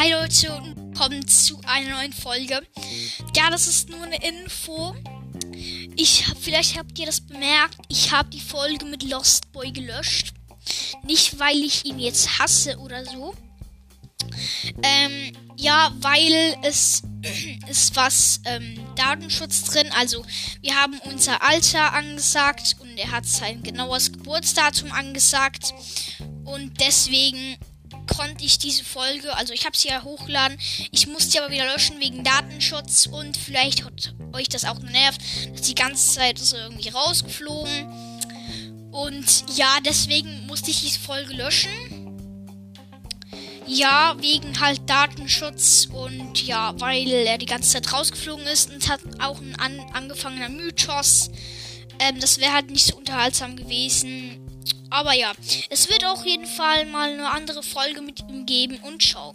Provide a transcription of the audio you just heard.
Hi Leute und willkommen zu einer neuen Folge. Ja, das ist nur eine Info. Ich hab, vielleicht habt ihr das bemerkt, ich habe die Folge mit Lost Boy gelöscht. Nicht weil ich ihn jetzt hasse oder so. Ähm, ja, weil es ist was ähm, Datenschutz drin. Also wir haben unser Alter angesagt und er hat sein genaues Geburtsdatum angesagt. Und deswegen konnte ich diese Folge, also ich habe sie ja hochgeladen, ich musste sie aber wieder löschen wegen Datenschutz und vielleicht hat euch das auch genervt, dass die ganze Zeit so irgendwie rausgeflogen. Und ja, deswegen musste ich diese Folge löschen. Ja, wegen halt Datenschutz und ja, weil er die ganze Zeit rausgeflogen ist und hat auch ein an angefangener Mythos. Ähm, das wäre halt nicht so unterhaltsam gewesen. Aber ja, es wird auf jeden Fall mal eine andere Folge mit ihm geben und ciao.